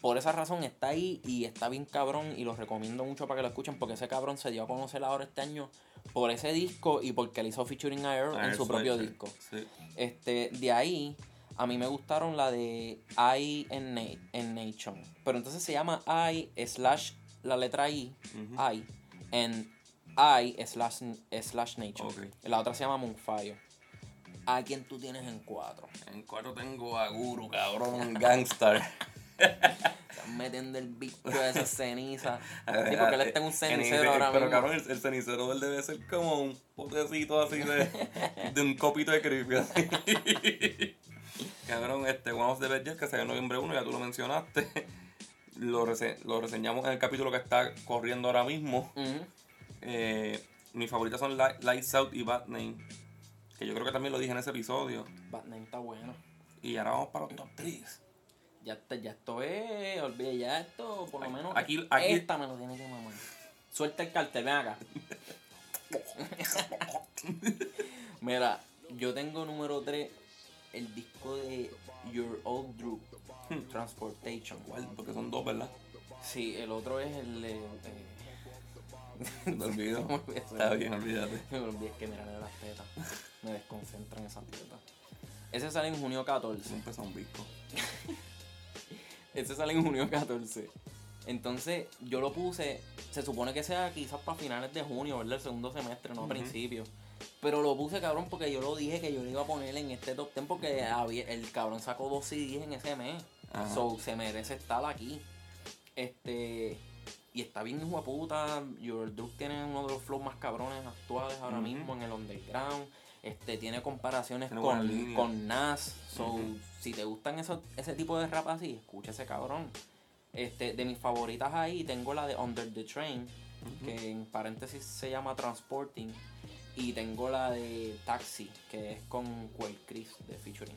por esa razón está ahí y está bien cabrón y lo recomiendo mucho para que lo escuchen porque ese cabrón se dio a conocer ahora este año por ese disco y porque le hizo featuring a Earl Ah, en su propio disco. Sí. Este, de ahí, a mí me gustaron la de I en, Na- en Nation. Pero entonces se llama I slash la letra I. I, en I slash, slash Nation. Ok. La otra se llama Moonfire. ¿A quién tú tienes en cuatro? En cuatro tengo a Guru, cabrón, Gangstar. Están metiendo el bicho de esa ceniza. Sí, porque él está en un cenicero En- ahora Pero mismo. cabrón, el, el cenicero él debe ser como un potecito así de, de un copito de creepy. cabrón, este One of the Best que salió en noviembre 1, ya tú lo mencionaste. Lo, rese- lo reseñamos en el capítulo que está corriendo ahora mismo. Eh, mis favoritas son Li- Lights Out y Bad Name. Que yo creo que también lo dije en ese episodio. Batman está bueno. Y ahora vamos para los top 3. Ya, ya esto es, olvide, ya esto, por lo menos. Aquí- aquí- esta me lo tiene que mamar. Suelta el cartel, ven acá. Mira, yo tengo número 3 el disco de Your Old Drew, Transportation. ¿Cuál? Porque son dos, ¿verdad? Sí, el otro es el de. eh, Me olvido. me olvidé. Está bien, olvídate. Me olvidé que mirar de las tetas. Me desconcentran esas tetas. Ese sale en junio 14. Siempre son discos. Ese sale en junio 14. Entonces, yo lo puse. Se supone que sea quizás para finales de junio, ¿verdad? El segundo semestre, no a Ujú. principios. Pero lo puse, cabrón, porque yo lo dije que yo lo iba a poner en este top 10 porque había- el cabrón sacó dos CDs en ese mes. Ajá. So, se merece estar aquí. Este. Y está bien, hijo puta. Your Drug tiene uno de los flows más cabrones actuales ahora mismo en el underground. Este, tiene comparaciones Tiene con, con Nas. So, si te gustan esos, ese tipo de rap así, escucha ese cabrón. Este, de mis favoritas ahí tengo la de Under the Train, que en paréntesis se llama Transporting. Y tengo la de Taxi, que es con Quell Chris de featuring.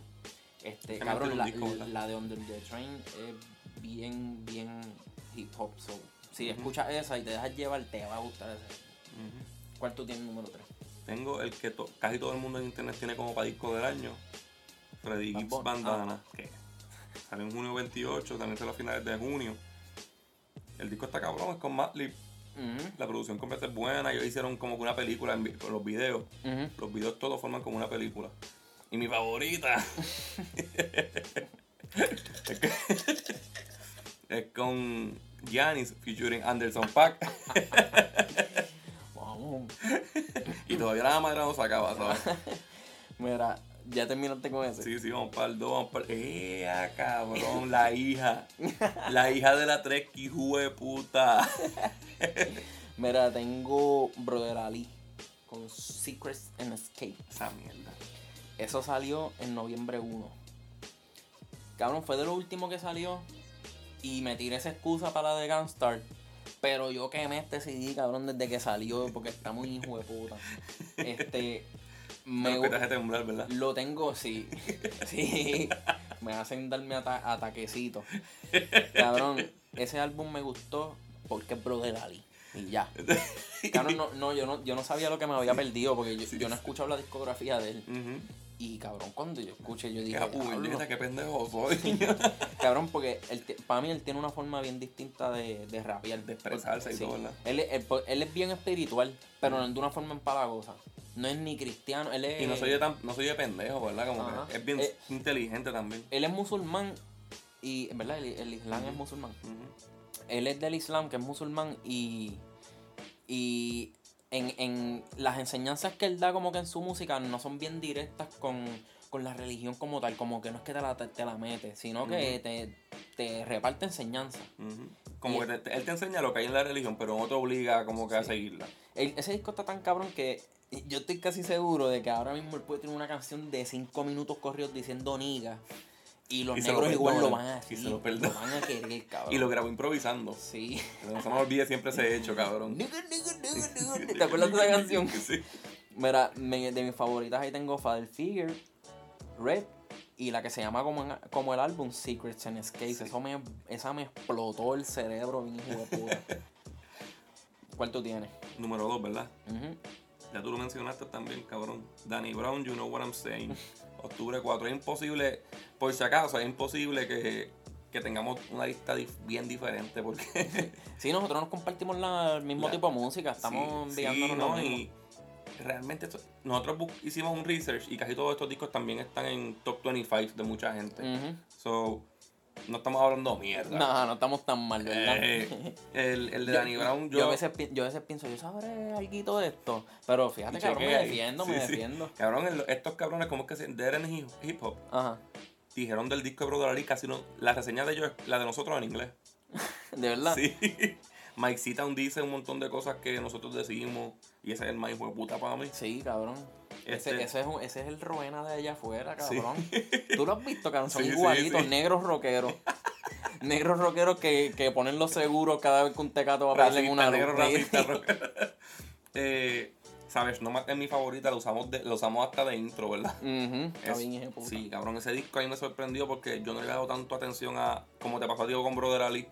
Este, cabrón, la, la de Under the Train es bien, bien hip hop. So, si Ujú. escuchas esa y te dejas llevar, te va a gustar. Ujú. ¿Cuál tú tienes número 3? Tengo el que to- casi todo el mundo en internet tiene como para disco del año. Freddy Bad Gibbs. Bandana. Que salió en junio 28, también salió a finales de junio. El disco está cabrón, es con Madlib. La producción completa es buena. Ellos hicieron como que una película en los videos. Los videos todos forman como una película. Y mi favorita. es, que- es con Giannis featuring Anderson Pack. Vamos. y todavía la madera no se acaba, ¿sabes? Mira, ya terminaste con ese. Sí, sí, vamos para el 2, vamos para el... ¡Eh, cabrón! La hija. La hija de la tres hijo de puta. Mira, tengo Brother Ali con Secrets and Escape. Esa mierda. Eso salió en noviembre 1. Cabrón, fue de lo último que salió. Y me tiré esa excusa para la de Gunstar. Pero yo quemé este CD, cabrón, desde que salió. Porque está muy hijo de puta. Este. Me, te hace temblar, ¿verdad? lo tengo, sí. Sí. Me hacen darme ata ataquecitos. Cabrón, ese álbum me gustó porque es Brother Ali. Y ya. Cabrón, no, no, yo no, yo no sabía lo que me había perdido porque yo, yo no he escuchado la discografía de él. Ujú. Y cabrón, cuando yo escuché, yo dije, puñeta, qué pendejo soy. cabrón, porque él para mí él tiene una forma bien distinta de, de rapear. De expresarse y todo, ¿verdad? Él, es- él, él es bien espiritual, pero de una forma empalagosa. No es ni cristiano, él es... y no soy de, tan, no soy de pendejo, ¿verdad? Como Ajá. que es bien Eh, inteligente también. Él es musulmán y, en verdad, el, el Islam es musulmán. Él es del Islam, que es musulmán, y, y en, en las enseñanzas que él da como que en su música no son bien directas con, con la religión como tal, como que no es que te la, te, la mete, sino que te, te reparte enseñanza. Como Y- que él te enseña lo que hay en la religión, pero no te obliga como que a seguirla. El- ese disco está tan cabrón que yo estoy casi seguro de que ahora mismo él puede tener una canción de 5 minutos corridos diciendo niga. Y los Y se lo negros igual lo van a y se lo lo perdonan. van a querer, cabrón. Y lo grabó improvisando. Sí. No se me olvide siempre ese hecho, cabrón. ¿Te acuerdas de esa canción? Sí. Mira, me- de mis favoritas ahí tengo Father Figure, Red y la que se llama como, como el álbum Secrets and Escapes. Eso me, esa me explotó el cerebro, bien hijo de puta. ¿Cuál tú tienes? Número 2, ¿verdad? Ya tú lo mencionaste también, cabrón. Danny Brown, you know what I'm saying. Octubre 4. Es imposible, por si acaso, es imposible que, que tengamos una lista dif- bien diferente porque... Sí, nosotros nos compartimos la- el mismo La- tipo de música, estamos Sí, enviándonos sí, ¿no? Y realmente esto- nosotros hicimos un research y casi todos estos discos también están en top 25 de mucha gente. Ujú. So, no estamos hablando mierda. No, no estamos tan mal, ¿verdad? Eh, el, el de Danny Brown, yo, yo... a veces, pi- yo a veces pienso, yo sabré algo de esto. Pero fíjate, cabrón, me defiendo, Sí, me defiendo. Cabrón, el- estos cabrones, como es que se Hip Hip Hop, Ajá. Dijeron del disco de Brother Ali casi no... La reseña de ellos es la de nosotros en inglés. De verdad. Sí. Mike Seaton dice un montón de cosas que nosotros decimos y ese es el más hijo de puta para mí. Sí, cabrón. Ese, Este- ese, es, un- ese es el Roena de allá afuera, Sí. cabrón. Tú lo has visto, cabrón. Son Sí, igualitos, sí. negros rockeros. negros rockeros que, que ponen los seguros cada vez que un tecato va a en una negro racista. eh, Sabes, no es mi favorita, lo usamos, de, lo usamos hasta de intro, ¿verdad? Ujú, está Es- bien, sí, cabrón, ese disco a mí me sorprendió porque yo no le he dado tanto atención a, como te pasó a ti con Brother Ali,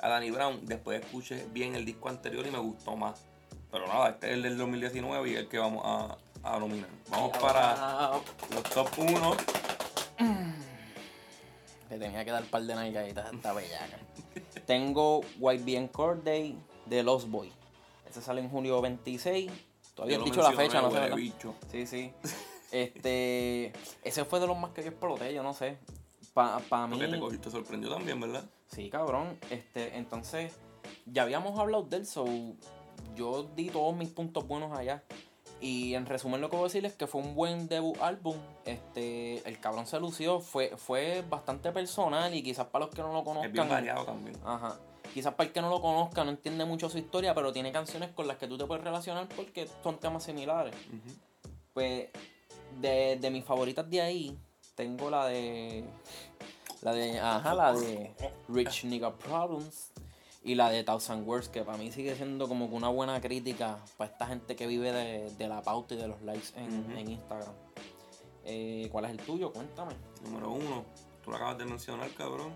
a Danny Brown. Después escuché bien el disco anterior y me gustó más. Pero nada, este es el del 2019 y el que vamos a, a nominar. Vamos para los top 1. Le tenía que dar un par de nalgaditas a esta bellaca. Tengo YBN Corday de Lost Boy. Ese sale en julio 26. Todavía he dicho la fecha, no sé, huele ¿verdad? bicho. Sí, sí. Este. Ese fue de los más que yo exploté, yo no sé. Para pa mí. Porque te, cogió- te sorprendió también, ¿verdad? Sí, cabrón. Este, entonces, ya habíamos hablado de él, so yo di todos mis puntos buenos allá. Y en resumen lo que voy a decir es que fue un buen debut álbum. Este, el cabrón se lució, fue, fue bastante personal y quizás para los que no lo Es bien conozcan. variado también. Ajá. Quizás para el que no lo conozca no entiende mucho su historia, pero tiene canciones con las que tú te puedes relacionar porque son temas similares. Pues de, de mis favoritas de ahí, tengo la de. La de. Ajá, la de Rich Nigga Problems. Y la de Thousand Words, que para mí sigue siendo como que una buena crítica para esta gente que vive de, de la pauta y de los likes en, en Instagram. Eh, ¿Cuál es el tuyo? Cuéntame. Número 1. Tú lo acabas de mencionar, cabrón.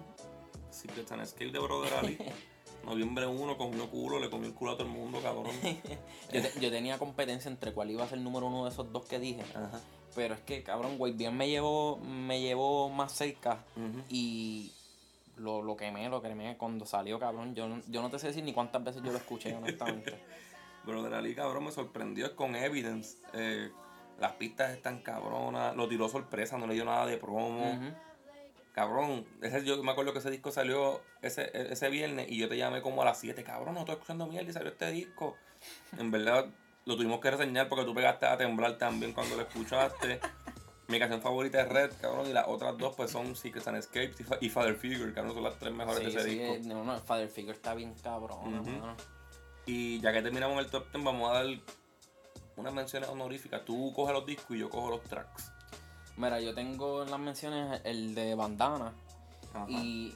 Secret and Skill de Brother Ali. Noviembre 1 comió culo, le comió el culo a todo el mundo, cabrón. Yo, te- yo tenía competencia entre cuál iba a ser el número uno de esos dos que dije. Ajá. Pero es que, cabrón, bien me llevó, me llevó más cerca. Y lo, lo quemé, lo quemé cuando salió, cabrón. Yo, no- yo no te sé decir ni cuántas veces yo lo escuché, honestamente. Brother Ali, cabrón, me sorprendió es con Evidence. Eh, Las pistas están cabronas. Lo tiró sorpresa, no le dio nada de promo. Cabrón, ese, yo me acuerdo que ese disco salió ese, ese viernes y yo te llamé como a las 7. Cabrón, no estoy escuchando mierda y salió este disco. En verdad, lo tuvimos que reseñar porque tú pegaste a temblar también cuando lo escuchaste. Mi canción favorita es Red, cabrón, y las otras dos pues son Secrets and Escapes y, Fa- y Father Figure, cabrón, son las tres mejores Sí, de ese sí, disco. eh, no, no, Father Figure está bien cabrón. Y ya que terminamos el top 10, vamos a dar unas menciones honoríficas. Tú coges los discos y yo cojo los tracks. Mira, yo tengo en las menciones el de Bandana. Ajá. Y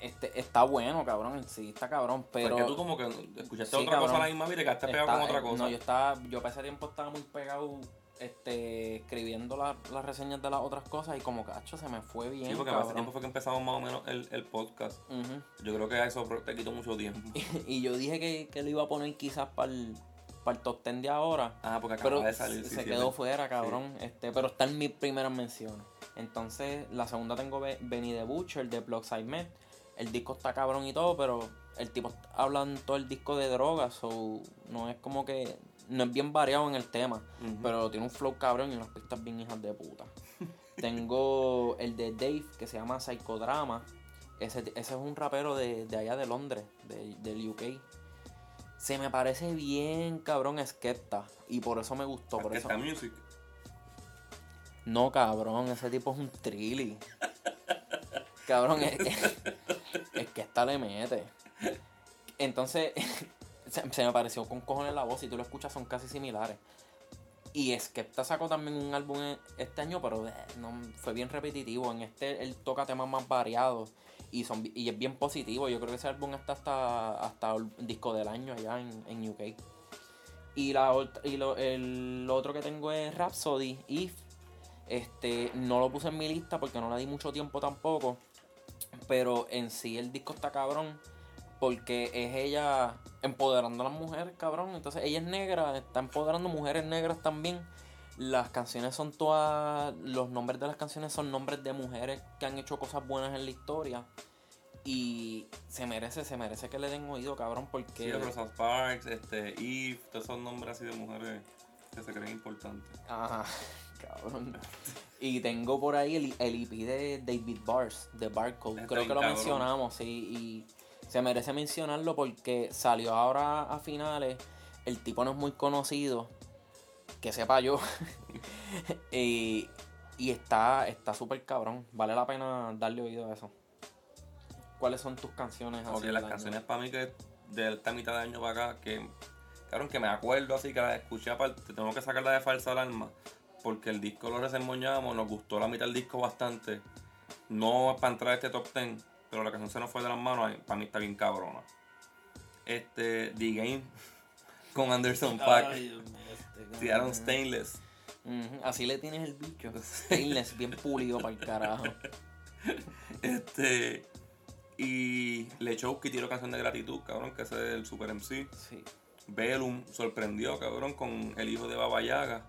este está bueno, cabrón. Sí, está cabrón. Pero. Porque tú como que escuchaste Sí, otra cosa a la misma vez y te quedaste pegado está- con otra cosa. No, yo estaba. Yo para ese tiempo estaba muy pegado. Este, escribiendo la- las reseñas de las otras cosas y como cacho se me fue bien. sí, porque hace cabrón. tiempo fue que empezamos más o menos el, el podcast. Ujú. Yo creo que a eso te quitó mucho tiempo. Y yo dije que, que lo iba a poner quizás para el, para el top 10 de ahora. Ah, porque acaba Pero de salir. se sí, quedó sí. fuera, cabrón. Este, pero está en mis primeras menciones. Entonces, la segunda tengo Be- Benny the Butcher de Blockside Med. El disco está cabrón y todo, pero el tipo habla en todo el disco de drogas, so no es como que no es bien variado en el tema, pero tiene un flow cabrón y unas pistas bien hijas de puta. tengo el de Dave que se llama Psychodrama. Ese, ese es un rapero de, de allá de Londres, de- del UK. Se me parece bien cabrón Skepta y por eso me gustó. Por eso, Music. no, cabrón, ese tipo es un trilly. cabrón, es, es que esta le mete. Entonces, se, se me pareció con cojones la voz. Si tú lo escuchas, son casi similares. Y Skepta sacó también un álbum e- este año, pero eh, no, fue bien repetitivo. En este él toca temas más variados y son y es bien positivo. Yo creo que ese álbum está hasta, hasta el disco del año allá en, en UK. Y, la, y lo, el otro que tengo es Rhapsody, If. Este, no lo puse en mi lista porque no le di mucho tiempo tampoco. Pero en sí el disco está cabrón. Porque es ella empoderando a las mujeres, cabrón. Entonces ella es negra, está empoderando mujeres negras también. Las canciones son todas. Los nombres de las canciones son nombres de mujeres que han hecho cosas buenas en la historia. Y se merece, se merece que le den oído, cabrón, porque. Sí, Rosa Parks, este, Eve, todos esos nombres así de mujeres que se creen importantes. Ajá, cabrón. Y tengo por ahí el, el EP de David Bars, de Barcode. Creo que lo cabrón. mencionamos, sí. Y se merece mencionarlo porque salió ahora a finales. El tipo no es muy conocido. Que sepa yo. y, y está está súper cabrón. Vale la pena darle oído a eso. ¿Cuáles son tus canciones así Ok, del las año? canciones para mí que de esta mitad de año para acá, que claro que me acuerdo así que las escuché aparte, tengo que sacarla de falsa alarma, porque el disco lo resemoñamos, nos gustó la mitad del disco bastante. No para entrar a este top 10, pero la canción se nos fue de las manos, para mí está bien cabrona. Este, The Game con Anderson Paak, Ay, Dios mío, este tiraron cabrón. Stainless. Ujú, Así le tienes el bicho. Stainless, bien pulido para el carajo. Este, y Lechowski tiró canción de gratitud, cabrón, que ese es el Super MC. Sí. Bellum sorprendió, cabrón, con el hijo de Baba Yaga.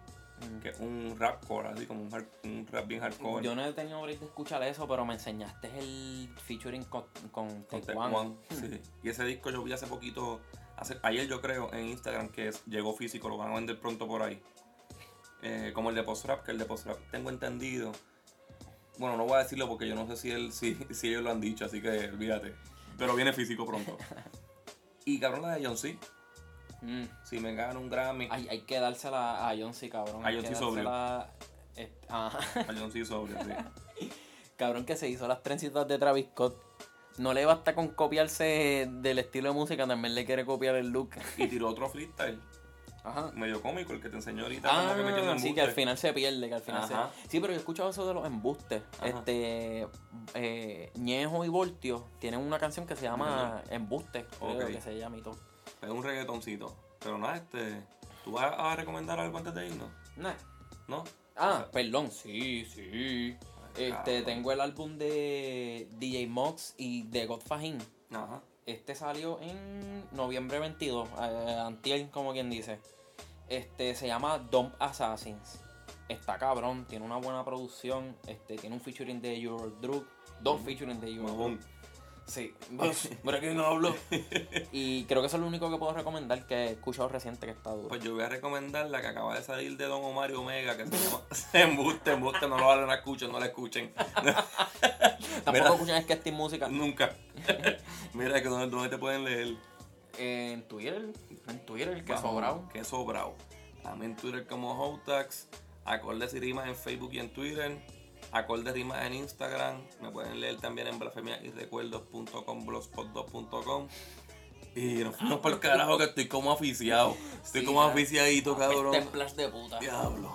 Que es un rapcore, así como un, hard- un rap bien hardcore. Yo no he tenido break de escuchar eso, pero me enseñaste el featuring con, con con Tech One. One, sí. Y ese disco yo vi hace poquito, hace, ayer yo creo, en Instagram, que es- llegó físico, lo van a vender pronto por ahí. Eh, como el de Post Rap, que el de Post Rap tengo entendido. Bueno, no voy a decirlo porque yo no sé si, él, si, si ellos lo han dicho, así que olvídate. Pero viene físico pronto. y cabrón, la de John C. Mm. Si me gana un Grammy, Hay, hay que dársela a John C, cabrón. A John C sobrio. este, ajá. a John C. sobrio, sí. cabrón que se hizo las trencitas de Travis Scott. No le basta con copiarse del estilo de música, también le quiere copiar el look. Y tiró otro freestyle, Ajá. medio cómico, el que te enseñó ahorita. como que metiendo Ah, sí, que al final se pierde, que al final Ajá. se... Sí, pero yo he escuchado eso de los embustes. Ajá. Este, eh, Ñejo y Voltio tienen una canción que se llama Embuste, creo que se llama y todo. Es un reggaetoncito. Pero nada, este. ¿Tú vas a recomendar algo antes de irnos? Nah. ¿No? Ah, perdón, sí, sí. Ay, Este, tengo el álbum de DJ Mox y de Godfajin. Ajá. Este salió en noviembre 22, eh, antier, como quien dice. Este se llama Dump Assassins. Está cabrón, tiene una buena producción. Este, tiene un featuring de Eurodrug, dos featuring de Eurodrug. Mamón. Sí, ¿para quién hablo? Y creo que eso es lo único que puedo recomendar que he escuchado reciente que está duro. Pues yo voy a recomendar la que acaba de salir de Don Omar y Omega, que se llama Embuste, Embuste, no lo valen, no escuchen, no la escuchen. Tampoco Mira. escuchan es que esta música. Nunca. Mira, que ¿dónde, dónde te pueden leer? En Twitter, en Twitter, que sobrado. Que sobrado. En Twitter como Hotax, Acordes y Rimas en Facebook y en Twitter, Acordes y Rimas en Instagram. Me pueden leer también en blasfemiairrecuerdos.com, blogspot2.com. Y nos fuimos por el carajo que estoy como aficiado. Estoy Sí, como aficiadito, cabrón. Templas de puta. Diablo.